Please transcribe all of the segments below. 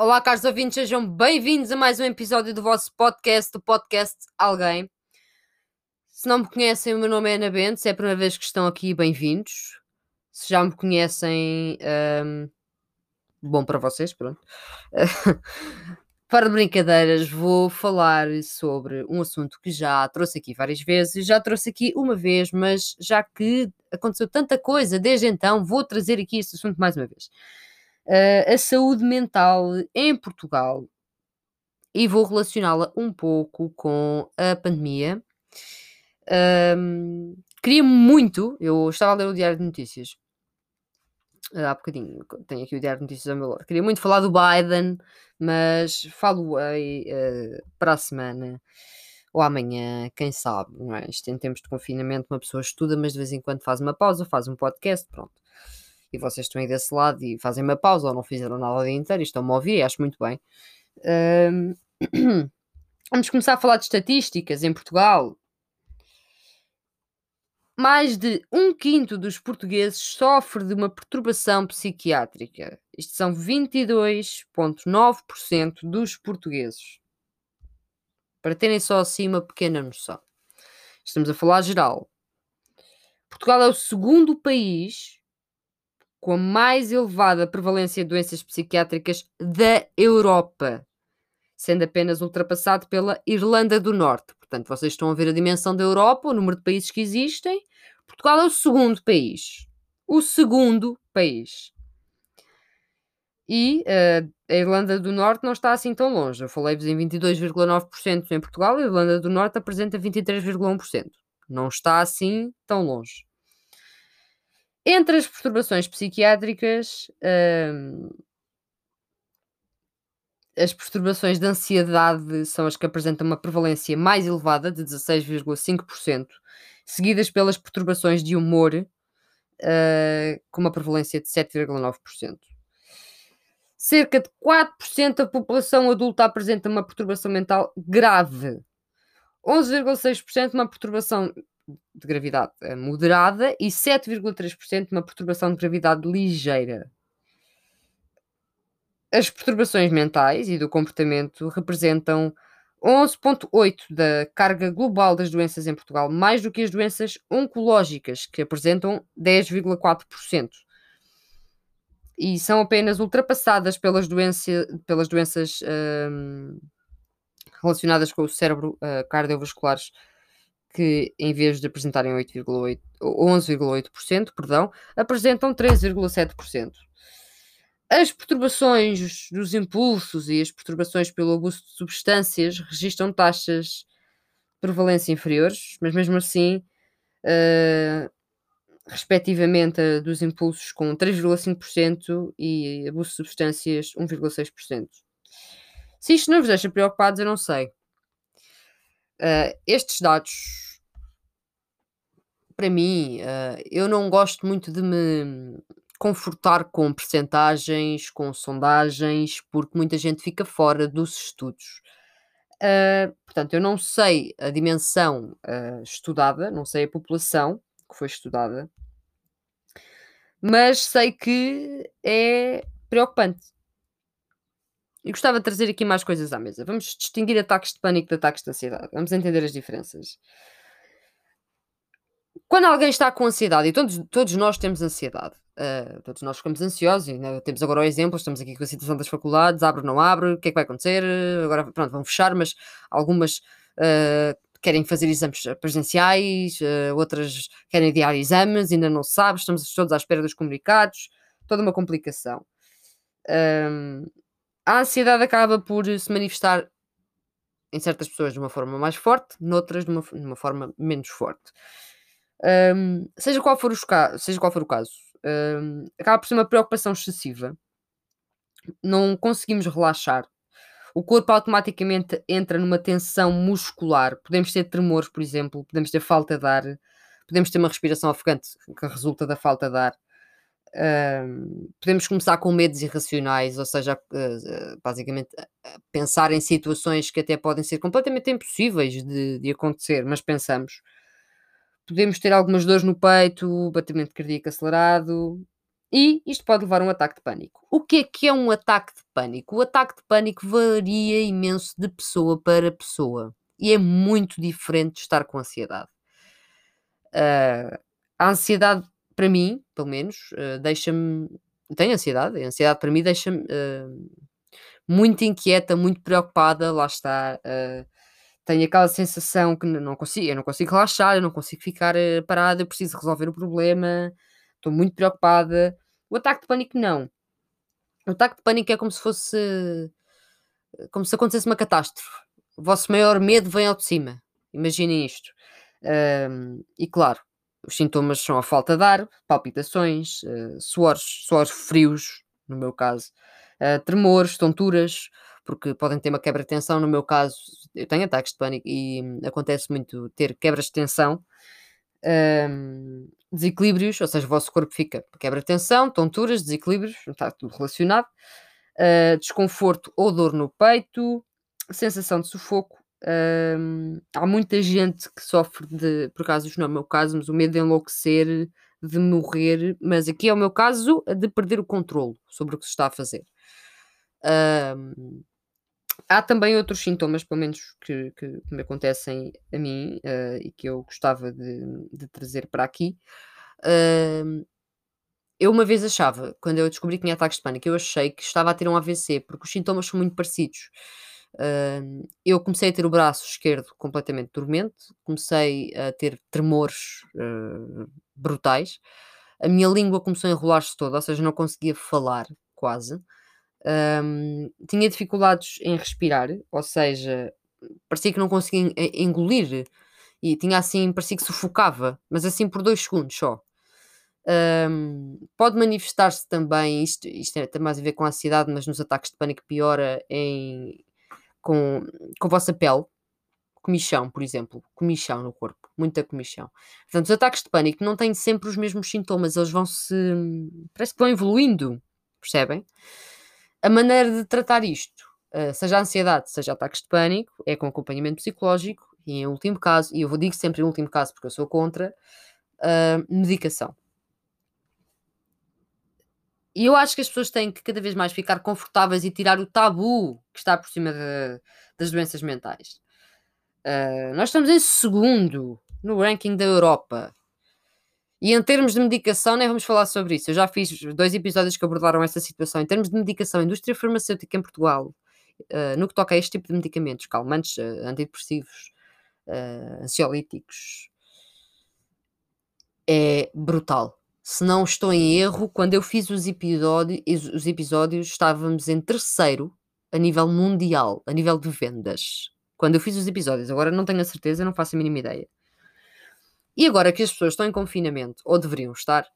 Olá, caros ouvintes, sejam bem-vindos a mais um episódio do vosso podcast, do podcast Alguém. Se não me conhecem, o meu nome é Ana Bento, se é a primeira vez que estão aqui, bem-vindos. Se já me conhecem, um, bom para vocês, pronto. Para de brincadeiras, vou falar sobre um assunto que já trouxe aqui várias vezes, já trouxe aqui uma vez, mas já que aconteceu tanta coisa desde então, vou trazer aqui este assunto mais uma vez. Uh, a saúde mental em Portugal e vou relacioná-la um pouco com a pandemia. Um, queria muito, eu estava a ler o Diário de Notícias há bocadinho, tenho aqui o Diário de Notícias ao meu lado. Queria muito falar do Biden, mas falo-ei uh, para a semana ou amanhã, quem sabe, não é? Isto em tempos de confinamento, uma pessoa estuda, mas de vez em quando faz uma pausa, faz um podcast, pronto. E vocês estão aí desse lado e fazem uma pausa ou não fizeram nada o dia inteiro e estão-me a ouvir, acho muito bem. Um... Vamos começar a falar de estatísticas em Portugal mais de um quinto dos portugueses sofre de uma perturbação psiquiátrica. Isto são 22,9% dos portugueses. Para terem só assim uma pequena noção. Estamos a falar geral. Portugal é o segundo país com a mais elevada prevalência de doenças psiquiátricas da Europa, sendo apenas ultrapassado pela Irlanda do Norte. Portanto, vocês estão a ver a dimensão da Europa, o número de países que existem. Portugal é o segundo país. O segundo país. E uh, a Irlanda do Norte não está assim tão longe. Eu falei-vos em 22,9% em Portugal, a Irlanda do Norte apresenta 23,1%. Não está assim tão longe. Entre as perturbações psiquiátricas, uh, as perturbações de ansiedade são as que apresentam uma prevalência mais elevada, de 16,5%, seguidas pelas perturbações de humor, uh, com uma prevalência de 7,9%. Cerca de 4% da população adulta apresenta uma perturbação mental grave. 11,6% uma perturbação de gravidade eh, moderada e 7,3% uma perturbação de gravidade ligeira. As perturbações mentais e do comportamento representam 11,8% da carga global das doenças em Portugal, mais do que as doenças oncológicas, que apresentam 10,4%. E são apenas ultrapassadas pelas, doença, pelas doenças hum, relacionadas com o cérebro uh, cardiovasculares, que em vez de apresentarem 11,8%, perdão, apresentam 3,7%. As perturbações dos impulsos e as perturbações pelo abuso de substâncias registram taxas de prevalência inferiores, mas mesmo assim, uh, respectivamente, a dos impulsos com 3,5% e abuso de substâncias 1,6%. Se isto não vos deixa preocupados, eu não sei. Uh, estes dados, para mim, uh, eu não gosto muito de me confortar com percentagens, com sondagens, porque muita gente fica fora dos estudos. Uh, portanto, eu não sei a dimensão estudada, não sei a população que foi estudada, mas sei que é preocupante. E gostava de trazer aqui mais coisas à mesa. Vamos distinguir ataques de pânico de ataques de ansiedade. Vamos entender as diferenças. Quando alguém está com ansiedade, e todos, todos nós temos ansiedade, Uh, todos nós ficamos ansiosos e né, temos agora o exemplo, estamos aqui com a situação das faculdades, abre ou não abre, o que é que vai acontecer? Agora, pronto, vão fechar, mas algumas uh, querem fazer exames presenciais, uh, outras querem adiar exames, ainda não se sabe, estamos todos à espera dos comunicados, toda uma complicação. A ansiedade acaba por se manifestar em certas pessoas de uma forma mais forte, noutras de uma, de uma forma menos forte. Um, seja, qual for seja qual for o caso, um, acaba por ser uma preocupação excessiva. Não conseguimos relaxar. O corpo automaticamente entra numa tensão muscular. Podemos ter tremores, por exemplo, podemos ter falta de ar, podemos ter uma respiração ofegante que resulta da falta de ar. Podemos começar com medos irracionais, ou seja, basicamente pensar em situações que até podem ser completamente impossíveis de, de acontecer, mas pensamos podemos ter algumas dores no peito, batimento cardíaco acelerado, E isto pode levar a um ataque de pânico. O que é que é um ataque de pânico? O ataque de pânico varia imenso de pessoa para pessoa e é muito diferente de estar com ansiedade. Uh, a ansiedade, para mim, pelo menos, uh, deixa-me. Tenho ansiedade, a ansiedade para mim deixa-me uh, muito inquieta, muito preocupada, lá está. tenho aquela sensação que não consigo, eu não consigo relaxar, eu não consigo ficar parada, eu preciso resolver o problema, estou muito preocupada. O ataque de pânico, não. O ataque de pânico é como se fosse. como se acontecesse uma catástrofe. O vosso maior medo vem ao de cima. Imaginem isto. Um, e claro, os sintomas são a falta de ar, palpitações, uh, suores, suores frios, no meu caso, uh, tremores, tonturas, porque podem ter uma quebra de tensão. No meu caso, eu tenho ataques de pânico e hum, acontece muito ter quebras de tensão. Um, desequilíbrios, ou seja, o vosso corpo fica quebra de tensão, tonturas, desequilíbrios, está tudo relacionado, uh, desconforto ou dor no peito, sensação de sufoco. Há muita gente que sofre de, por acaso, isto não é o meu caso, mas o medo de enlouquecer, de morrer, mas aqui é o meu caso de perder o controle sobre o que se está a fazer. Há também outros sintomas, pelo menos que, que, me acontecem a mim uh, e que eu gostava de, de trazer para aqui. Eu uma vez achava, quando eu descobri que tinha ataques de pânico, eu achei que estava a ter um AVC, porque os sintomas são muito parecidos. Uh, eu comecei a ter o braço esquerdo completamente dormente, comecei a ter tremores uh, brutais, a minha língua começou a enrolar-se toda, ou seja, não conseguia falar quase. Um, tinha dificuldades em respirar, ou seja, parecia que não conseguia engolir e tinha assim, parecia que sufocava, mas assim por dois segundos só. Um, pode manifestar-se também, isto, isto tem mais a ver com a ansiedade, mas nos ataques de pânico piora em, com, com a vossa pele, comichão, por exemplo, comichão no corpo, muita comichão. Portanto, os ataques de pânico não têm sempre os mesmos sintomas, eles vão se. parece que vão evoluindo, percebem? A maneira de tratar isto, uh, seja ansiedade, seja ataques de pânico, é com acompanhamento psicológico e, em último caso, e eu vou digo sempre em último caso porque eu sou contra, uh, medicação. E eu acho que as pessoas têm que cada vez mais ficar confortáveis e tirar o tabu que está por cima de, das doenças mentais. Uh, nós estamos em segundo no ranking da Europa. E em termos de medicação, nem vamos falar sobre isso. Eu já fiz dois episódios que abordaram essa situação. Em termos de medicação, indústria farmacêutica em Portugal, uh, no que toca a este tipo de medicamentos, calmantes, uh, antidepressivos, ansiolíticos, é brutal. Se não estou em erro, quando eu fiz os, os episódios, estávamos em terceiro a nível mundial, a nível de vendas. Quando eu fiz os episódios, agora não tenho a certeza, não faço a mínima ideia. E agora que as pessoas estão em confinamento, ou deveriam estar,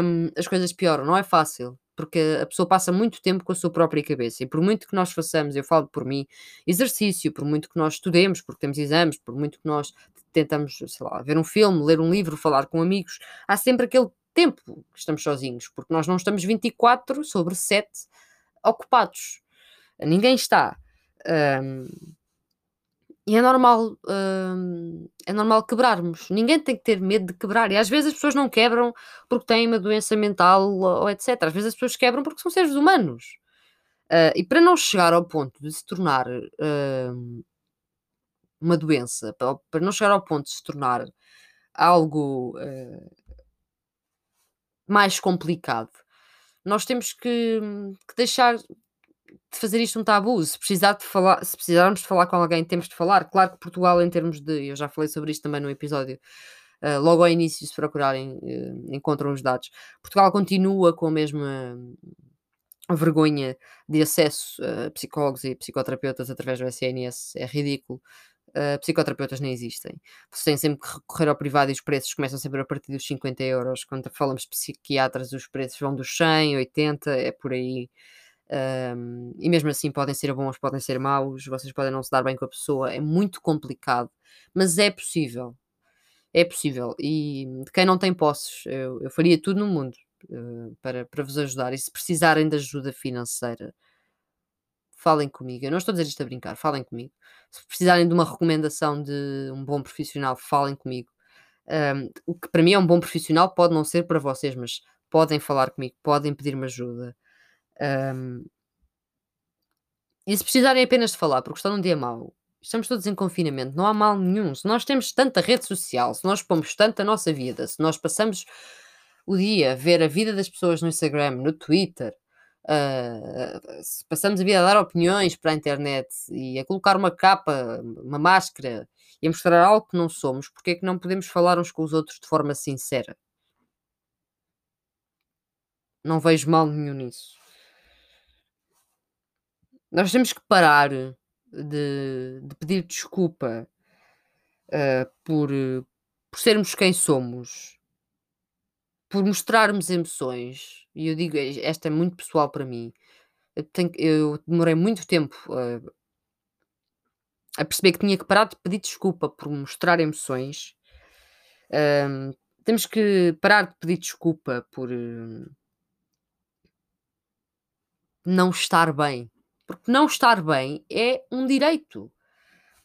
hum, as coisas pioram. Não é fácil, porque a pessoa passa muito tempo com a sua própria cabeça. E por muito que nós façamos, eu falo por mim, exercício, por muito que nós estudemos, porque temos exames, por muito que nós tentamos, sei lá, ver um filme, ler um livro, falar com amigos, há sempre aquele tempo que estamos sozinhos, porque nós não estamos 24 sobre 7 ocupados. Ninguém está. Um, e é normal, hum, é normal quebrarmos. Ninguém tem que ter medo de quebrar. E às vezes as pessoas não quebram porque têm uma doença mental ou etc. Às vezes as pessoas quebram porque são seres humanos. Uh, e para não chegar ao ponto de se tornar uh, uma doença, para, para, não chegar ao ponto de se tornar algo uh, mais complicado, nós temos que, que deixar de fazer isto um tabu. Se, precisar de falar, se precisarmos de falar com alguém, temos de falar. Claro que Portugal, em termos de. Eu já falei sobre isto também no episódio. Uh, logo ao início, se procurarem, uh, encontram os dados. Portugal continua com a mesma vergonha de acesso a psicólogos e psicoterapeutas através do SNS. É ridículo. Uh, psicoterapeutas nem existem. Vocês têm sempre que recorrer ao privado e os preços começam sempre a partir dos 50 euros. Quando falamos de psiquiatras, os preços vão dos 100, 80, é por aí. Um, e mesmo assim podem ser bons, podem ser maus, vocês podem não se dar bem com a pessoa, é muito complicado, mas é possível. É possível. E de quem não tem posses, eu, eu faria tudo no mundo uh, para, para vos ajudar. E se precisarem de ajuda financeira, falem comigo. Eu não estou a dizer isto a brincar, falem comigo. Se precisarem de uma recomendação de um bom profissional, falem comigo. Um, o que para mim é um bom profissional pode não ser para vocês, mas podem falar comigo, podem pedir-me ajuda. Um, e se precisarem apenas de falar, porque estão num dia mau, estamos todos em confinamento, não há mal nenhum. Se nós temos tanta rede social, se nós pomos tanta nossa vida, se nós passamos o dia a ver a vida das pessoas no Instagram, no Twitter, uh, se passamos a vida a dar opiniões para a internet e a colocar uma capa, uma máscara e a mostrar algo que não somos, porque é que não podemos falar uns com os outros de forma sincera? Não vejo mal nenhum nisso. Nós temos que parar de, de pedir desculpa uh, por, por sermos quem somos, por mostrarmos emoções. E eu digo, esta é muito pessoal para mim. Eu, tenho, eu demorei muito tempo uh, a perceber que tinha que parar de pedir desculpa por mostrar emoções. Uh, temos que parar de pedir desculpa por uh, não estar bem. Porque não estar bem é um direito.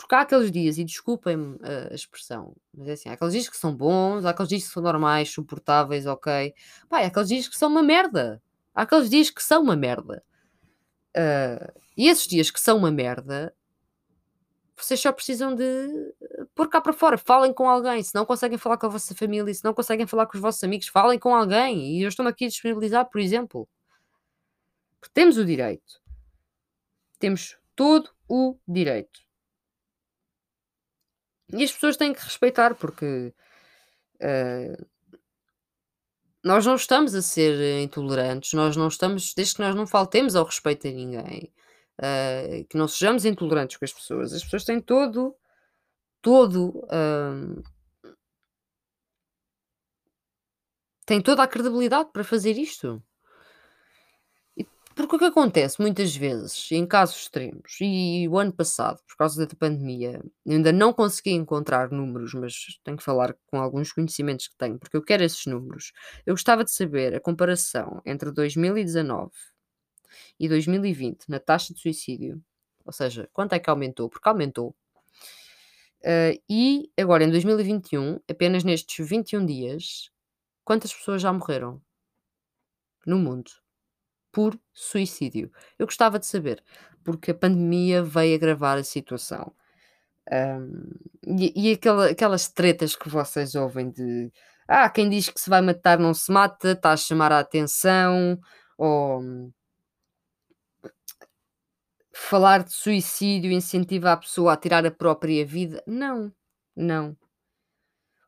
Porque há aqueles dias, e desculpem-me a expressão, mas é assim, há aqueles dias que são bons, há aqueles dias que são normais, suportáveis, ok. Pá, há aqueles dias que são uma merda. Há aqueles dias que são uma merda. Uh, e esses dias que são uma merda, vocês só precisam de pôr cá para fora. Falem com alguém. Se não conseguem falar com a vossa família, se não conseguem falar com os vossos amigos, falem com alguém. E eu estou aqui a disponibilizar, por exemplo. Porque temos o direito. Temos todo o direito. E as pessoas têm que respeitar, porque uh, nós não estamos a ser intolerantes, nós não estamos, desde que nós não faltemos ao respeito a ninguém, uh, que não sejamos intolerantes com as pessoas, as pessoas têm todo, todo, uh, toda a credibilidade para fazer isto. Porque o que acontece muitas vezes, em casos extremos, e o ano passado, por causa da pandemia, ainda não consegui encontrar números, mas tenho que falar com alguns conhecimentos que tenho, porque eu quero esses números. Eu gostava de saber a comparação entre 2019 e 2020 na taxa de suicídio, ou seja, quanto é que aumentou? Porque aumentou. Uh, e agora em 2021, apenas nestes 21 dias, quantas pessoas já morreram no mundo? Por suicídio. Eu gostava de saber, porque a pandemia veio agravar a situação. Um, e, e aquela, aquelas tretas que vocês ouvem de ah, quem diz que se vai matar não se mata, está a chamar a atenção, ou falar de suicídio incentiva a pessoa a tirar a própria vida. Não, não.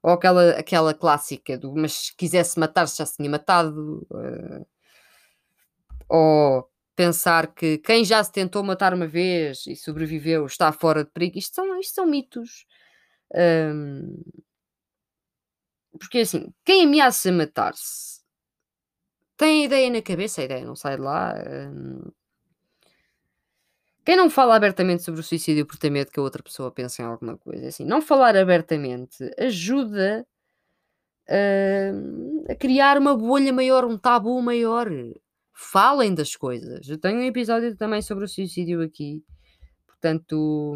Ou aquela, aquela clássica do mas se quisesse matar-se já se tinha matado. Uh, ou pensar que quem já se tentou matar uma vez e sobreviveu está fora de perigo. Isto são, isto são mitos. Um, porque assim, quem ameaça matar-se tem a ideia na cabeça, a ideia não sai de lá. Um, quem não fala abertamente sobre o suicídio por ter medo que a outra pessoa pense em alguma coisa, assim, não falar abertamente ajuda uh, a criar uma bolha maior, um tabu maior falem das coisas. Eu tenho um episódio também sobre o suicídio aqui, portanto,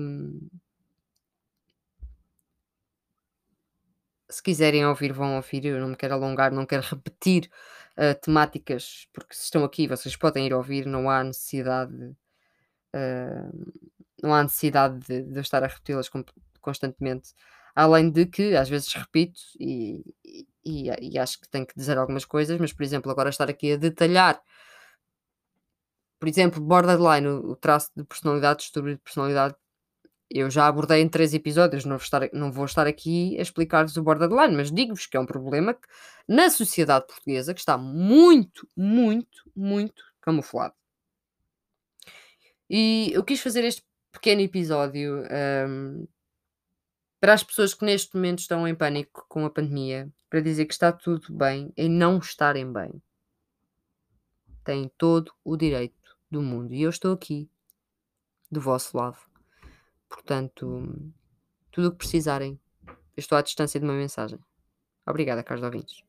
se quiserem ouvir, vão ouvir. Eu não me quero alongar, não quero repetir uh, temáticas, porque se estão aqui, vocês podem ir ouvir, não há necessidade. Uh, não há necessidade de, de eu estar a repeti-las constantemente. Além de que, às vezes, repito e, e, e, acho que tenho que dizer algumas coisas, mas, por exemplo, agora estar aqui a detalhar por exemplo, borderline, o, traço de personalidade, distúrbio de personalidade, eu já abordei em três episódios, não vou estar, não vou estar aqui a explicar-vos o borderline, mas digo-vos que é um problema que, na sociedade portuguesa que está muito, muito, muito camuflado. E eu quis fazer este pequeno episódio um, para as pessoas que neste momento estão em pânico com a pandemia, para dizer que está tudo bem em não estarem bem. Têm todo o direito do mundo. E eu estou aqui, do vosso lado. Portanto, tudo o que precisarem, eu estou à distância de uma mensagem. Obrigada, caros ouvintes.